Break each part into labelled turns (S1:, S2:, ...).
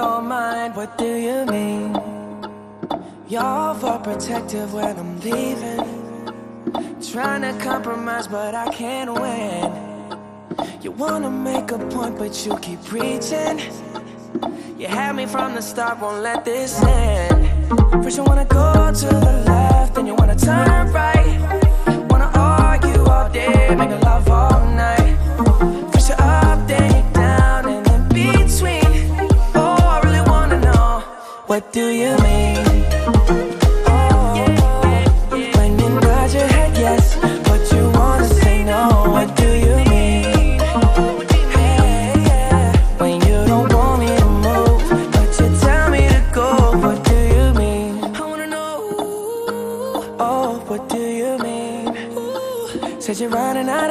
S1: your mind, what do you mean? Y'all for protective when I'm leaving. Trying to compromise, but I can't win. You wanna make a point, but you keep preaching. You had me from the start, won't let this end. First you wanna go to the left, then you wanna turn right. Wanna argue all day, make a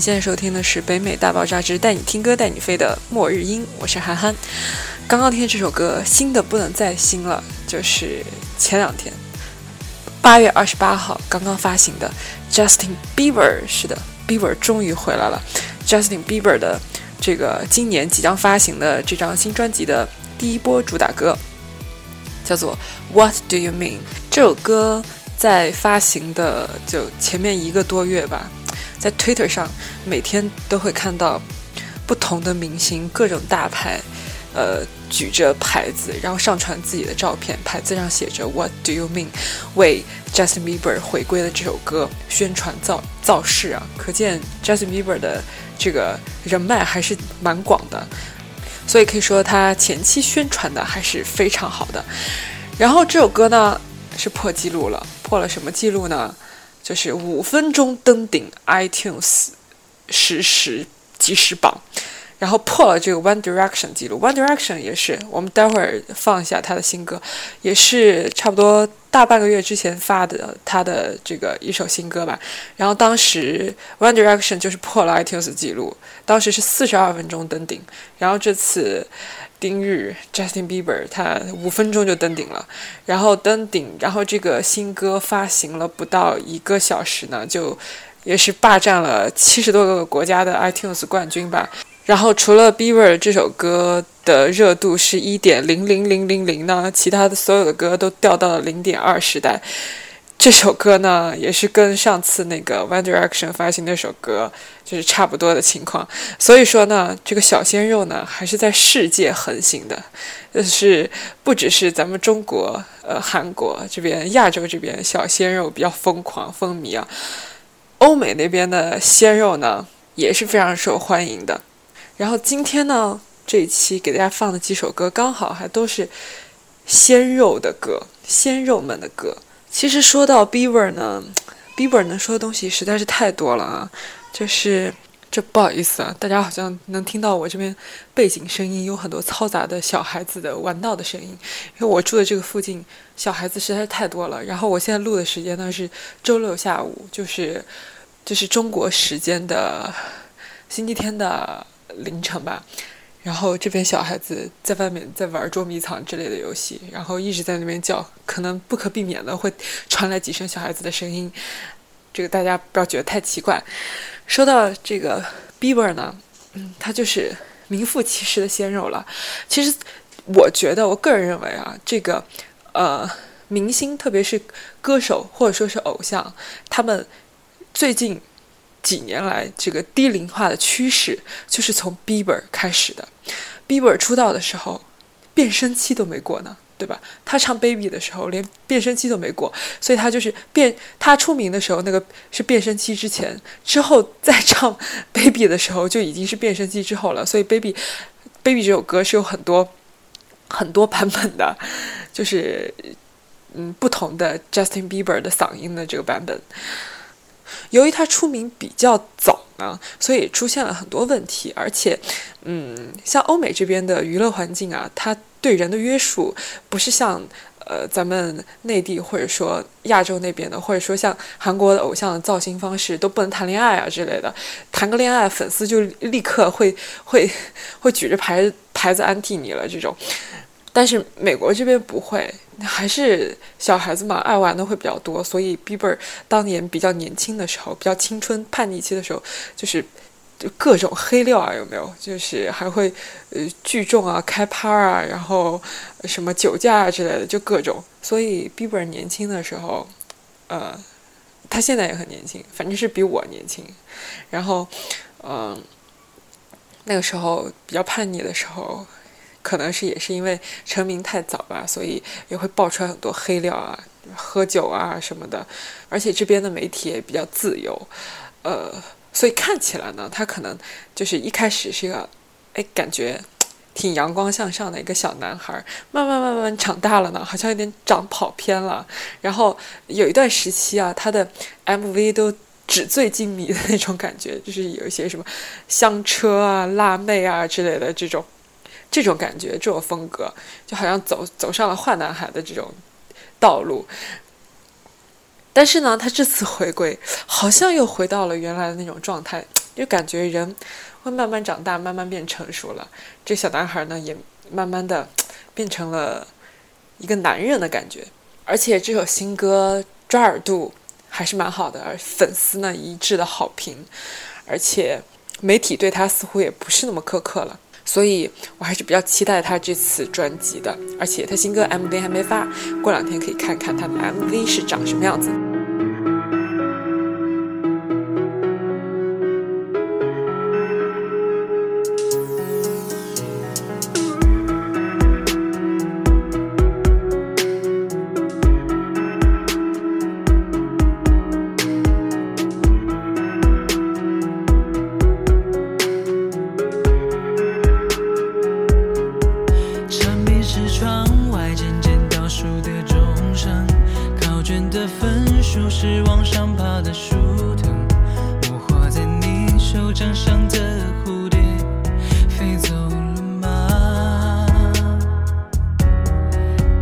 S2: 现在收听的是《北美大爆炸之带你听歌带你飞》的末日音，我是涵涵。刚刚听的这首歌，新的不能再新了，就是前两天八月二十八号刚刚发行的 Justin Bieber，是的，Bieber 终于回来了。Justin Bieber 的这个今年即将发行的这张新专辑的第一波主打歌叫做 “What Do You Mean？” 这首歌在发行的就前面一个多月吧。在 Twitter 上每天都会看到不同的明星，各种大牌，呃，举着牌子，然后上传自己的照片，牌子上写着 “What do you mean？” 为 Justin Bieber 回归的这首歌宣传造造势啊！可见 Justin Bieber 的这个人脉还是蛮广的，所以可以说他前期宣传的还是非常好的。然后这首歌呢是破纪录了，破了什么纪录呢？就是五分钟登顶 iTunes 实时即时榜。然后破了这个 One Direction 记录，One Direction 也是，我们待会儿放一下他的新歌，也是差不多大半个月之前发的他的这个一首新歌吧。然后当时 One Direction 就是破了 iTunes 记录，当时是四十二分钟登顶。然后这次丁日 Justin Bieber 他五分钟就登顶了，然后登顶，然后这个新歌发行了不到一个小时呢，就也是霸占了七十多个国家的 iTunes 冠军吧。然后除了 Bieber 这首歌的热度是一点零零零零零呢，其他的所有的歌都掉到了零点二时代。这首歌呢，也是跟上次那个 One Direction 发行那首歌就是差不多的情况。所以说呢，这个小鲜肉呢，还是在世界横行的，就是不只是咱们中国、呃韩国这边、亚洲这边小鲜肉比较疯狂风靡啊，欧美那边的鲜肉呢，也是非常受欢迎的。然后今天呢，这一期给大家放的几首歌，刚好还都是鲜肉的歌，鲜肉们的歌。其实说到 Bieber 呢，Bieber 能说的东西实在是太多了啊。就是这不好意思啊，大家好像能听到我这边背景声音有很多嘈杂的小孩子的玩闹的声音，因为我住的这个附近小孩子实在是太多了。然后我现在录的时间呢是周六下午，就是就是中国时间的星期天的。凌晨吧，然后这边小孩子在外面在玩捉迷藏之类的游戏，然后一直在那边叫，可能不可避免的会传来几声小孩子的声音，这个大家不要觉得太奇怪。说到这个 Bieber 呢，嗯，他就是名副其实的鲜肉了。其实我觉得，我个人认为啊，这个呃明星，特别是歌手或者说是偶像，他们最近。几年来，这个低龄化的趋势就是从 Bieber 开始的。Bieber 出道的时候，变声期都没过呢，对吧？他唱 Baby 的时候，连变声期都没过，所以他就是变。他出名的时候，那个是变声期之前，之后再唱 Baby 的时候，就已经是变声期之后了。所以 Baby Baby 这首歌是有很多很多版本的，就是嗯不同的 Justin Bieber 的嗓音的这个版本。由于他出名比较早呢，所以出现了很多问题。而且，嗯，像欧美这边的娱乐环境啊，它对人的约束不是像呃咱们内地或者说亚洲那边的，或者说像韩国的偶像的造型方式都不能谈恋爱啊之类的。谈个恋爱，粉丝就立刻会会会举着牌牌子安替你了这种。但是美国这边不会。还是小孩子嘛，爱玩的会比较多，所以 Bieber 当年比较年轻的时候，比较青春叛逆期的时候，就是就各种黑料啊，有没有？就是还会呃聚众啊，开趴啊，然后什么酒驾啊之类的，就各种。所以 Bieber 年轻的时候，呃，他现在也很年轻，反正是比我年轻。然后，嗯，那个时候比较叛逆的时候。可能是也是因为成名太早吧，所以也会爆出来很多黑料啊，喝酒啊什么的。而且这边的媒体也比较自由，呃，所以看起来呢，他可能就是一开始是一个，哎，感觉挺阳光向上的一个小男孩，慢慢慢慢长大了呢，好像有点长跑偏了。然后有一段时期啊，他的 MV 都纸醉金迷的那种感觉，就是有一些什么香车啊、辣妹啊之类的这种。这种感觉，这种风格，就好像走走上了坏男孩的这种道路。但是呢，他这次回归，好像又回到了原来的那种状态，就感觉人会慢慢长大，慢慢变成熟了。这小男孩呢，也慢慢的变成了一个男人的感觉。而且这首新歌抓耳度还是蛮好的，而粉丝呢一致的好评，而且媒体对他似乎也不是那么苛刻了。所以我还是比较期待他这次专辑的，而且他新歌 MV 还没发，过两天可以看看他的 MV 是长什么样子。
S3: 上爬的树藤，我画在你手掌上的蝴蝶飞走了吗？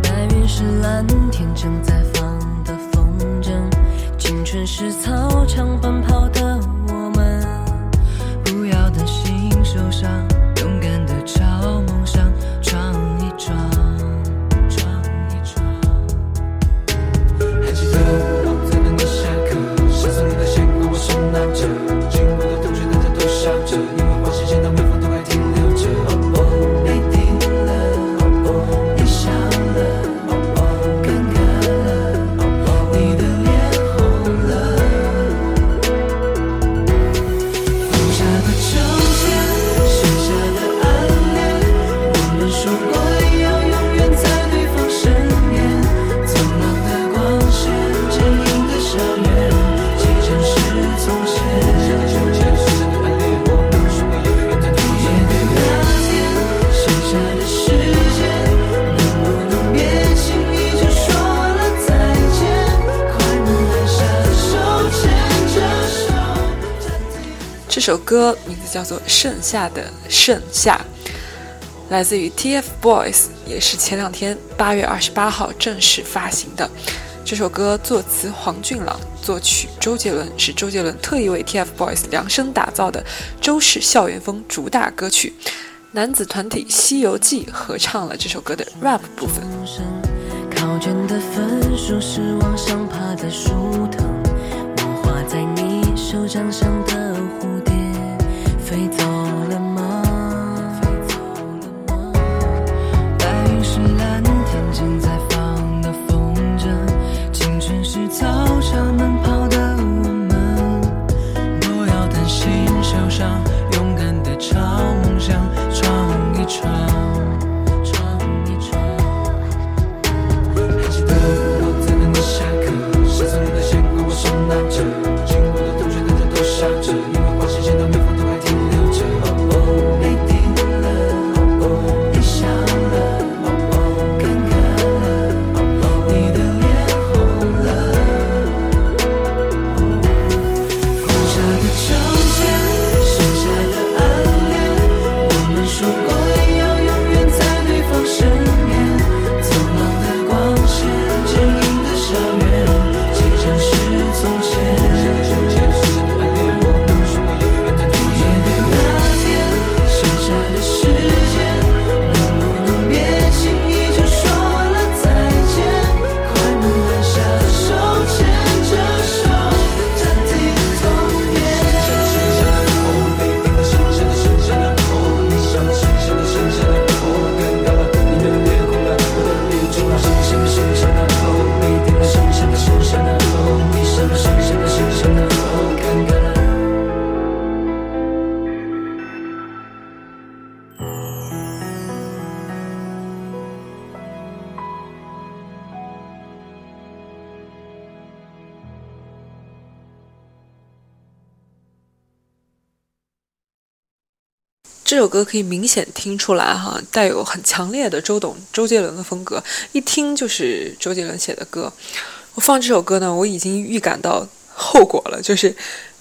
S4: 白云是蓝天正在放的风筝，青春是操场奔跑的
S2: 这首歌名字叫做《盛夏的盛夏》，来自于 TFBOYS，也是前两天八月二十八号正式发行的。这首歌作词黄俊朗，作曲周杰伦，是周杰伦特意为 TFBOYS 量身打造的周氏校园风主打歌曲。男子团体《西游记》合唱了这首歌的 rap 部分。
S4: 考卷的分数是往上爬的树藤，我画在你手掌上的蝴
S2: 这首歌可以明显听出来哈，带有很强烈的周董、周杰伦的风格，一听就是周杰伦写的歌。我放这首歌呢，我已经预感到后果了，就是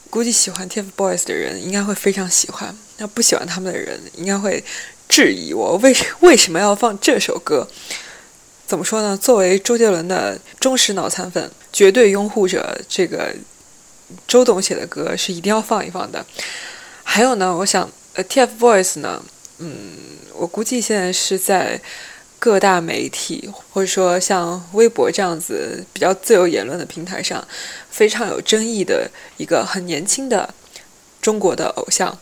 S2: 估计喜欢 TFBOYS 的人应该会非常喜欢，那不喜欢他们的人应该会质疑我为为什么要放这首歌。怎么说呢？作为周杰伦的忠实脑残粉，绝对拥护者，这个周董写的歌是一定要放一放的。还有呢，我想，，TFBOYS 呢，嗯，我估计现在是在各大媒体或者说像微博这样子比较自由言论的平台上，非常有争议的一个很年轻的中国的偶像。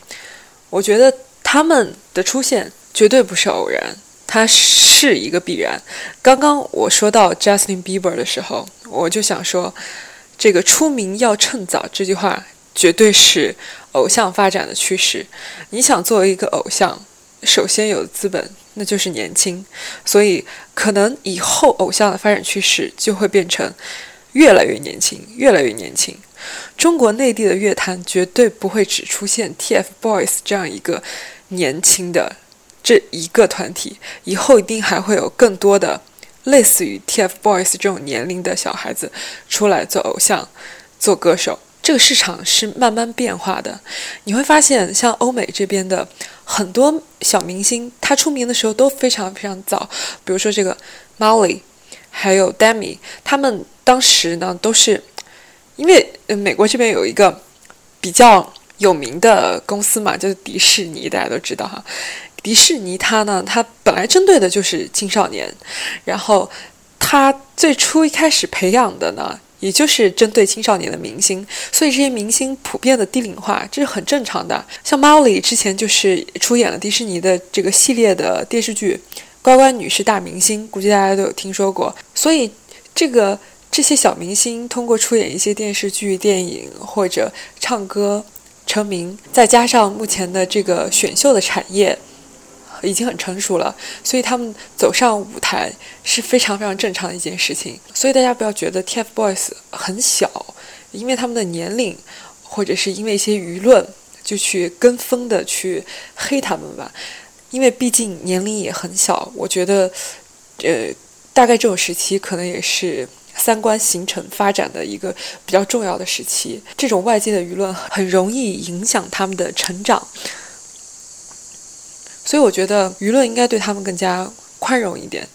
S2: 我觉得他们的出现绝对不是偶然，它是一个必然。刚刚我说到 Justin Bieber 的时候，我就想说，这个出名要趁早这句话绝对是偶像发展的趋势。你想作为一个偶像，首先有资本那就是年轻，所以可能以后偶像的发展趋势就会变成越来越年轻，越来越年轻。中国内地的乐坛绝对不会只出现 TFBOYS 这样一个年轻的这一个团体，以后一定还会有更多的类似于 TFBOYS 这种年龄的小孩子出来做偶像、做歌手。这个市场是慢慢变化的，你会发现，像欧美这边的很多小明星，他出名的时候都非常非常早。比如说这个 Molly，还有 Demi，他们当时呢都是因为呃美国这边有一个比较有名的公司嘛，就是迪士尼，大家都知道哈。迪士尼它呢，它本来针对的就是青少年，然后它最初一开始培养的呢。也就是针对青少年的明星，所以这些明星普遍的低龄化，这是很正常的。像 Molly 之前就是出演了迪士尼的这个系列的电视剧《乖乖女是大明星》，估计大家都有听说过。所以这个这些小明星通过出演一些电视剧、电影或者唱歌成名，再加上目前的这个选秀的产业。已经很成熟了，所以他们走上舞台是非常非常正常的一件事情。所以大家不要觉得 TFBOYS 很小，因为他们的年龄，或者是因为一些舆论就去跟风的去黑他们吧。因为毕竟年龄也很小，我觉得，呃，大概这种时期可能也是三观形成发展的一个比较重要的时期。这种外界的舆论很容易影响他们的成长。所以我觉得舆论应该对他们更加宽容一点。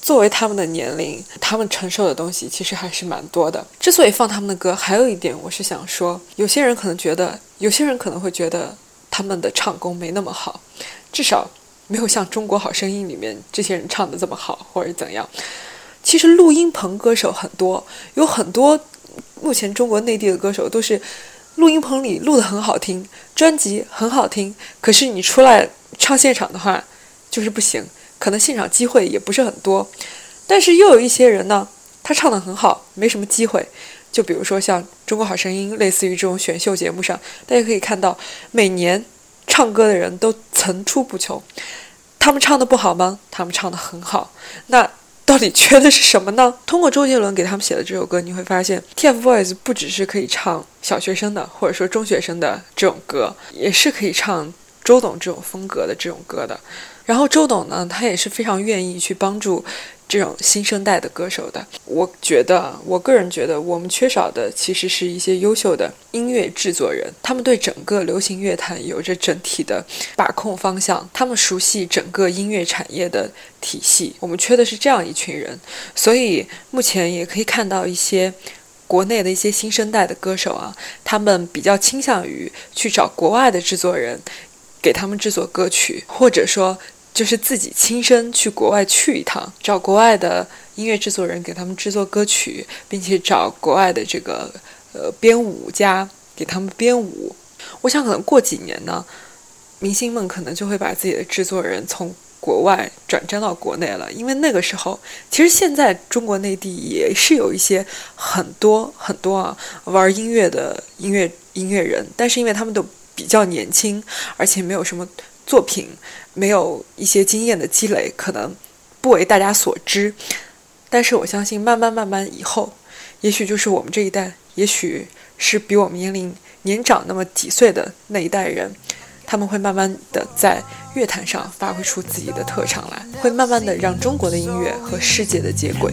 S2: 作为他们的年龄，他们承受的东西其实还是蛮多的。之所以放他们的歌，还有一点我是想说，有些人可能觉得，有些人可能会觉得他们的唱功没那么好，至少没有像《中国好声音》里面这些人唱的这么好，或者怎样。其实录音棚歌手很多，有很多目前中国内地的歌手都是录音棚里录的很好听，专辑很好听，可是你出来。唱现场的话，就是不行，可能现场机会也不是很多。但是又有一些人呢，他唱得很好，没什么机会。就比如说像《中国好声音》类似于这种选秀节目上，大家可以看到，每年唱歌的人都层出不穷。他们唱的不好吗？他们唱的很好。那到底缺的是什么呢？通过周杰伦给他们写的这首歌，你会发现，TFBOYS 不只是可以唱小学生的，或者说中学生的这种歌，也是可以唱。周董这种风格的这种歌的，然后周董呢，他也是非常愿意去帮助这种新生代的歌手的。我觉得，我个人觉得，我们缺少的其实是一些优秀的音乐制作人，他们对整个流行乐坛有着整体的把控方向，他们熟悉整个音乐产业的体系。我们缺的是这样一群人，所以目前也可以看到一些国内的一些新生代的歌手啊，他们比较倾向于去找国外的制作人。给他们制作歌曲，或者说就是自己亲身去国外去一趟，找国外的音乐制作人给他们制作歌曲，并且找国外的这个呃编舞家给他们编舞。我想可能过几年呢，明星们可能就会把自己的制作人从国外转战到国内了，因为那个时候其实现在中国内地也是有一些很多很多啊玩音乐的音乐音乐人，但是因为他们都。比较年轻，而且没有什么作品，没有一些经验的积累，可能不为大家所知。但是我相信，慢慢慢慢以后，也许就是我们这一代，也许是比我们年龄年长那么几岁的那一代人，他们会慢慢的在乐坛上发挥出自己的特长来，会慢慢的让中国的音乐和世界的接轨。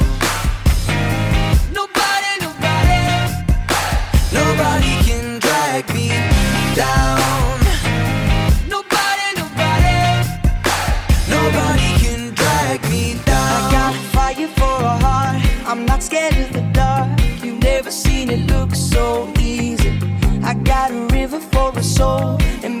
S5: Got a river for a soul, and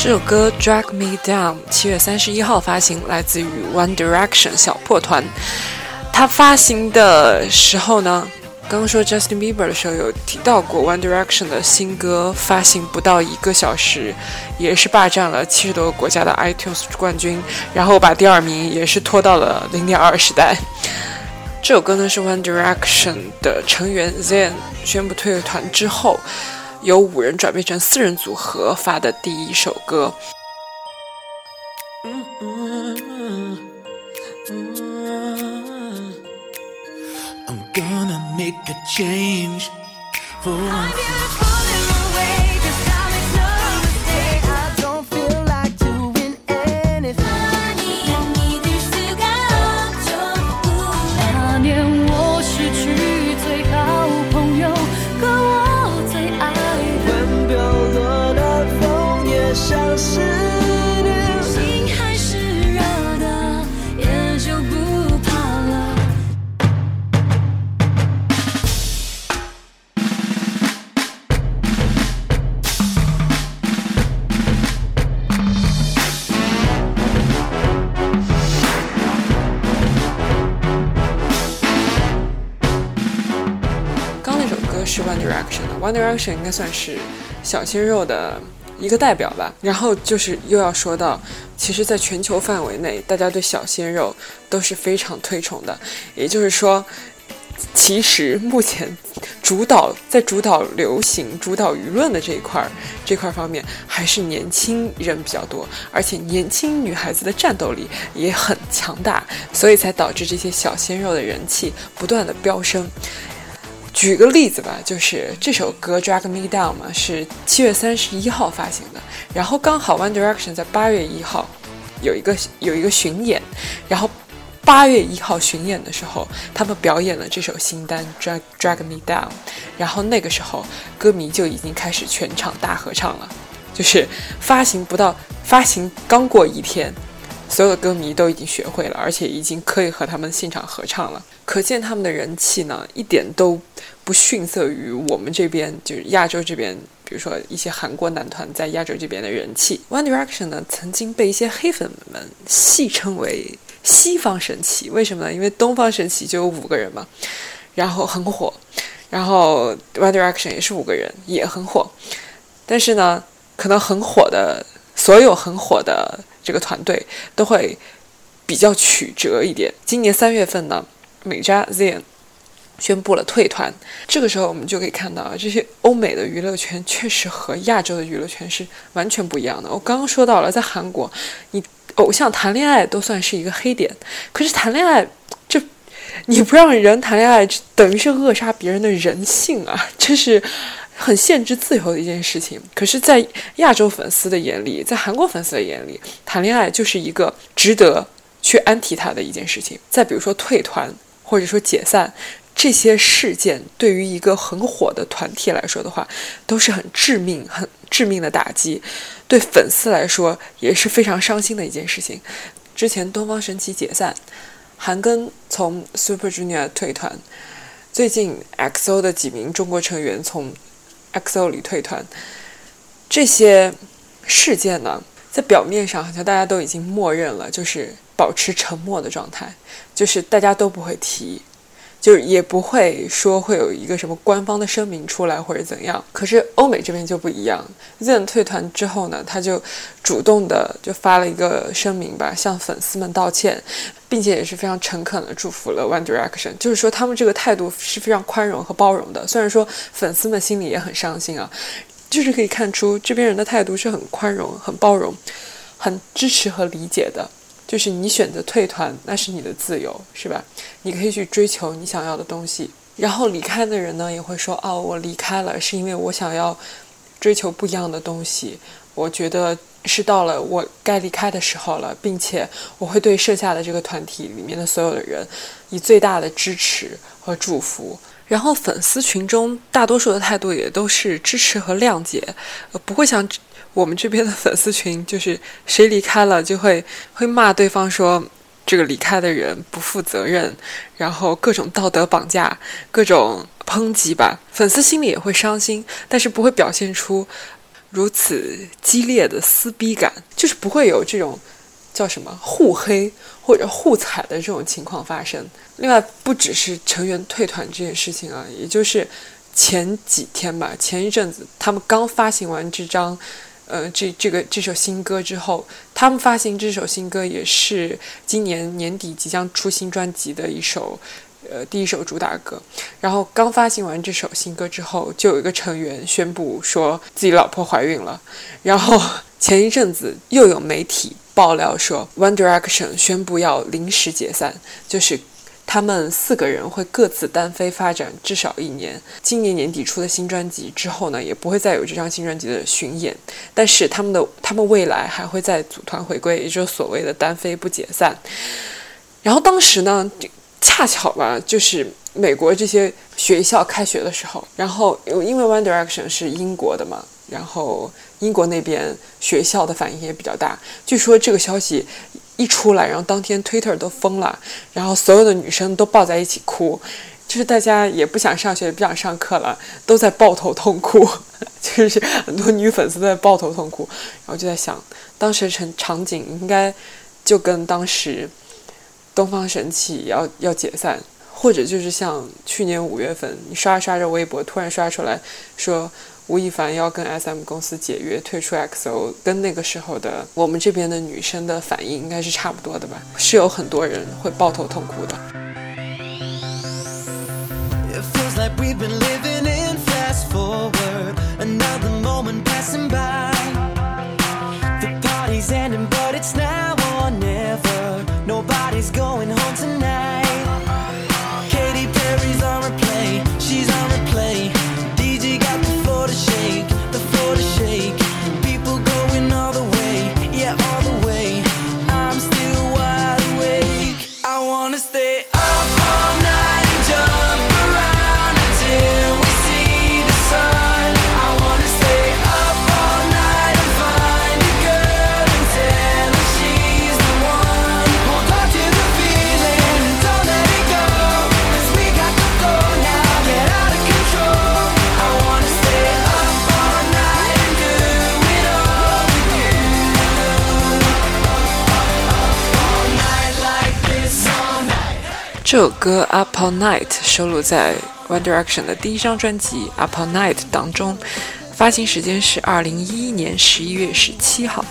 S2: 这首歌《Drag Me Down》七月三十一号发行，来自于 One Direction 小破团。它发行的时候呢，刚刚说 Justin Bieber 的时候有提到过 One Direction 的新歌发行不到一个小时，也是霸占了七十多个国家的 iTunes 冠军，然后把第二名也是拖到了零点二时代。这首歌呢是 One Direction 的成员 Zayn 宣布退团之后，由五人转变成四人组合发的第一首歌。
S6: I'm gonna make a change for
S2: ，One Direction 应该算是小鲜肉的一个代表吧。然后就是又要说到，其实，在全球范围内，大家对小鲜肉都是非常推崇的。也就是说，其实目前主导在主导流行、主导舆论的这一块儿这块儿方面，还是年轻人比较多，而且年轻女孩子的战斗力也很强大，所以才导致这些小鲜肉的人气不断的飙升。举个例子吧，就是这首歌《Drag Me Down》嘛，是七月三十一号发行的，然后刚好 One Direction 在八月一号有一个有一个巡演，然后八月一号巡演的时候，他们表演了这首新单《Drag Drag Me Down》，然后那个时候歌迷就已经开始全场大合唱了，就是发行不到发行刚过一天，所有的歌迷都已经学会了，而且已经可以和他们现场合唱了。可见他们的人气呢，一点都不逊色于我们这边，就是亚洲这边，比如说一些韩国男团在亚洲这边的人气。One Direction 呢，曾经被一些黑粉们戏称为西方神奇，为什么呢？因为东方神奇就有五个人嘛，然后很火，然后 One Direction 也是五个人，也很火，但是呢，可能很火的所有很火的这个团队都会比较曲折一点。今年三月份呢，美扎 Zayn 宣布了退团，这个时候我们就可以看到啊，这些欧美的娱乐圈确实和亚洲的娱乐圈是完全不一样的。我刚刚说到了，在韩国，你偶像谈恋爱都算是一个黑点，可是谈恋爱这。你不让人谈恋爱，等于是扼杀别人的人性啊！这是很限制自由的一件事情。可是，在亚洲粉丝的眼里，在韩国粉丝的眼里，谈恋爱就是一个值得去安提他的一件事情。再比如说退团，或者说解散，这些事件对于一个很火的团体来说的话，都是很致命、很致命的打击。对粉丝来说，也是非常伤心的一件事情。之前东方神起解散。韩庚从 Super Junior 退团，最近 XO 的几名中国成员从 XO 里退团，这些事件呢，在表面上好像大家都已经默认了，就是保持沉默的状态，就是大家都不会提，就是也不会说会有一个什么官方的声明出来或者怎样。可是欧美这边就不一样，ZEN 退团之后呢，他就主动的就发了一个声明吧，向粉丝们道歉。并且也是非常诚恳的祝福了 One Direction，就是说他们这个态度是非常宽容和包容的。虽然说粉丝们心里也很伤心啊，就是可以看出这边人的态度是很宽容、很包容、很支持和理解的。就是你选择退团，那是你的自由，是吧？你可以去追求你想要的东西。然后离开的人呢，也会说：“哦，我离开了，是因为我想要追求不一样的东西。我觉得是到了我该离开的时候了，并且我会对剩下的这个团体里面的所有的人以最大的支持和祝福。然后粉丝群中大多数的态度也都是支持和谅解，呃，不会像我们这边的粉丝群，就是谁离开了就会会骂对方说这个离开的人不负责任，然后各种道德绑架，各种抨击吧。粉丝心里也会伤心，但是不会表现出如此激烈的撕逼感，就是不会有这种叫什么互黑或者互踩的这种情况发生。另外，不只是成员退团这件事情啊，也就是前几天吧，前一阵子他们刚发行完这张，呃，这这个这首新歌之后，他们发行这首新歌也是今年年底即将出新专辑的一首，呃，第一首主打歌。然后刚发行完这首新歌之后，就有一个成员宣布说自己老婆怀孕了。然后前一阵子又有媒体爆料说，One Direction 宣布要临时解散，就是。他们四个人会各自单飞发展至少一年。今年年底出的新专辑之后呢，也不会再有这张新专辑的巡演。但是他们的他们未来还会再组团回归，也就是所谓的单飞不解散。然后当时呢，恰巧吧，就是美国这些学校开学的时候，然后因为 One Direction 是英国的嘛，然后英国那边学校的反应也比较大。据说这个消息。一出来，然后当天 Twitter 都疯了，然后所有的女生都抱在一起哭，就是大家也不想上学，也不想上课了，都在抱头痛哭，就是很多女粉丝在抱头痛哭。然后就在想，当时场场景应该就跟当时东方神起要要解散，或者就是像去年五月份，你刷着刷着微博，突然刷出来说。吴亦凡要跟 SM 公司解约，退出 XO，跟那个时候的我们这边的女生的反应应该是差不多的吧？是有很多人会抱头痛哭的。
S5: It feels like we've been living
S2: 歌《Up All Night》收录在 One Direction 的第一张专辑《Up All Night》当中，发行时间是二零一一年十一月十七号。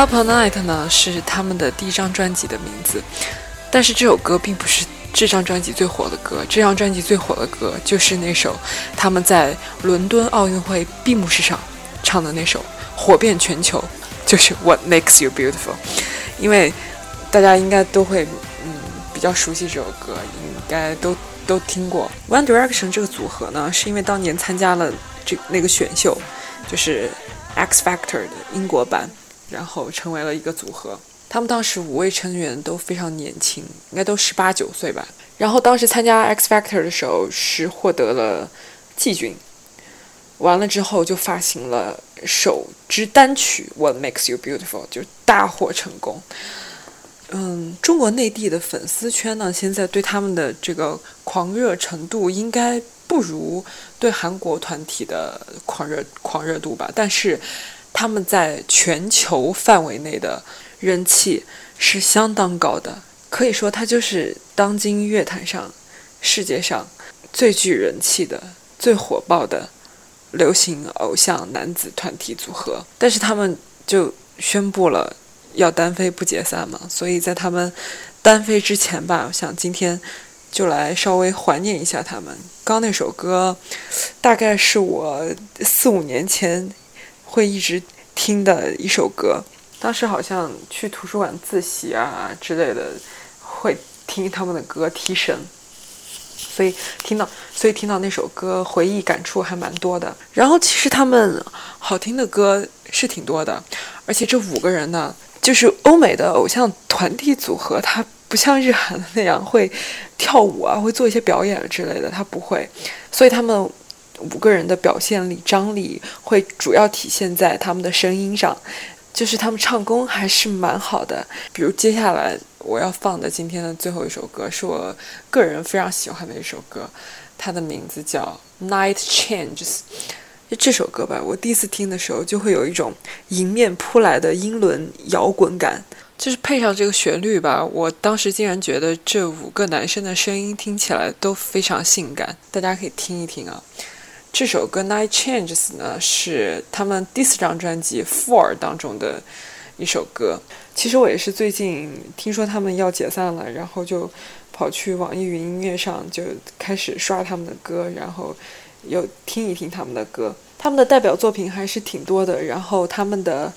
S5: Up All Night
S2: 呢是他们的第一张专辑的名字，但是这首歌并不是这张专辑最火的歌。这张专辑最火的歌就是那首他们在伦敦奥运会闭幕式上唱的那首，火遍全球，就是 What Makes You Beautiful。因为大家应该都会嗯比较熟悉这首歌，应该都都听过。One Direction 这个组合呢，是因为当年参加了这那个选秀，就是 X Factor 的英国版，然后成为了一个组合。他们当时五位成员都非常年轻，应该都十八九岁吧。然后当时参加 X Factor 的时候是获得了季军，完了之后就发行了首支单曲《What Makes You Beautiful》，就大获成功。嗯，中国内地的粉丝圈呢，现在对他们的这个狂热程度应该不如对韩国团体的狂热狂热度吧，但是他们在全球范围内的。人气是相当高的，可以说他就是当今乐坛上世界上最具人气的、最火爆的流行偶像男子团体组合。但是他们就宣布了要单飞不解散嘛，所以在他们单飞之前吧，我想今天就来稍微怀念一下他们。刚那首歌大概是我四五年前会一直听的一首歌。当时好像去图书馆自习啊之类的，会听他们的歌提神，所以听到所以听到那首歌，回忆感触还蛮多的。然后其实他们好听的歌是挺多的，而且这五个人呢，就是欧美的偶像团体组合，他不像日韩的那样会跳舞啊，会做一些表演之类的，他不会，所以他们五个人的表现力、张力会主要体现在他们的声音上。就是他们唱功还是蛮好的，比如接下来我要放的今天的最后一首歌，是我个人非常喜欢的一首歌，它的名字叫《Night Changes》。就这首歌吧，我第一次听的时候就会有一种迎面扑来的英伦摇滚感，就是配上这个旋律吧，我当时竟然觉得这五个男生的声音听起来都非常性感，大家可以听一听啊。这首歌《Night Changes》呢，是他们第四张专辑《Four》当中的一首歌。其实我也是最近听说他们要解散了，然后就跑去网易云音乐上就开始刷他们的歌，然后又听一听他们的歌。他们的代表作品还是挺多的，然后他们的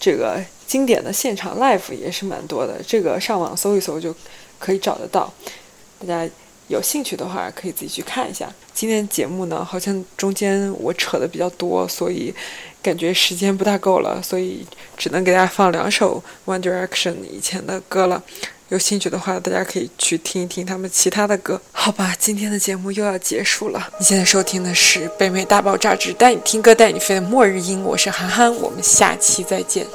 S2: 这个经典的现场 live 也是蛮多的。这个上网搜一搜就可以找得到，大家。有兴趣的话，可以自己去看一下。今天节目呢，好像中间我扯的比较多，所以感觉时间不大够了，所以只能给大家放两首 One Direction 以前的歌了。有兴趣的话，大家可以去听一听他们其他的歌。好吧，今天的节目又要结束了。你现在收听的是《北美大爆炸之带你听歌带你飞的末日音》，我是涵涵，我们下期再见。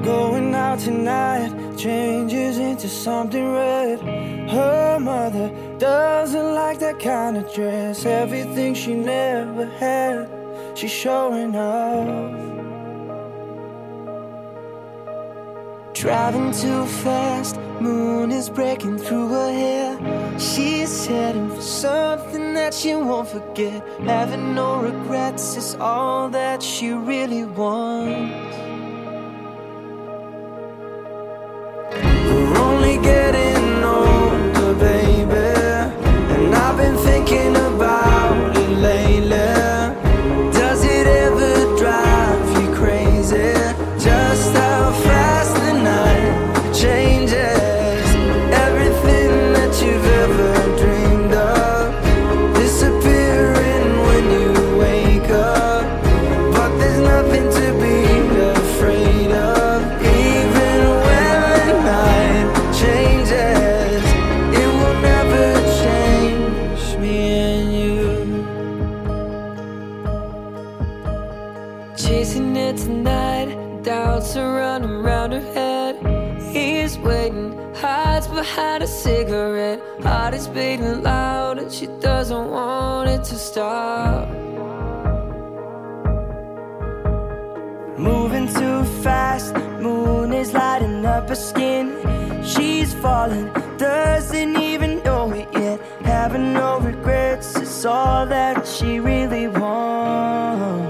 S1: Going out tonight changes into something red. Her mother doesn't like that kind of dress. Everything she never had, she's showing off. Driving too fast, moon is breaking through her hair. She's heading for something that she won't forget. Having no regrets is all that she really wants. Looking waiting, hides behind a cigarette. Heart is beating loud, and she doesn't want it to stop. Moving too fast, moon is lighting up her skin. She's falling, doesn't even know it yet. Having no regrets is all that she really wants.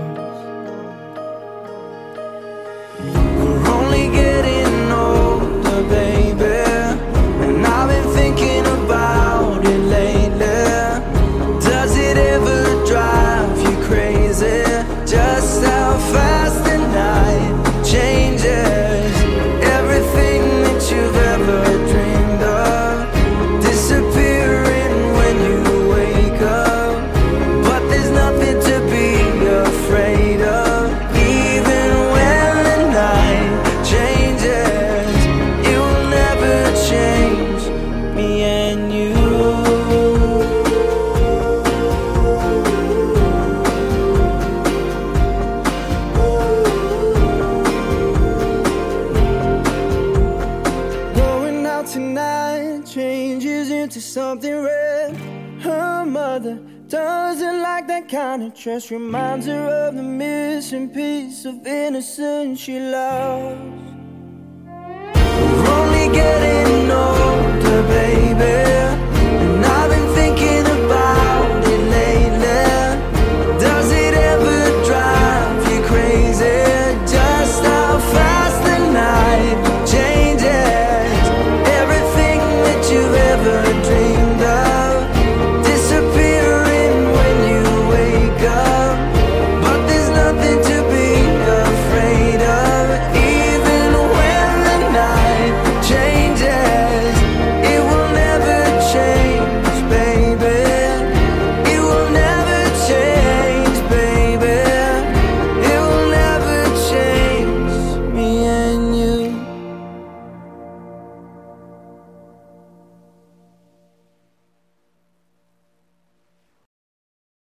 S1: mother doesn't like that kind of trust. Reminds her of the missing piece of innocence she lost. We're only getting older, baby. And I've been thinking.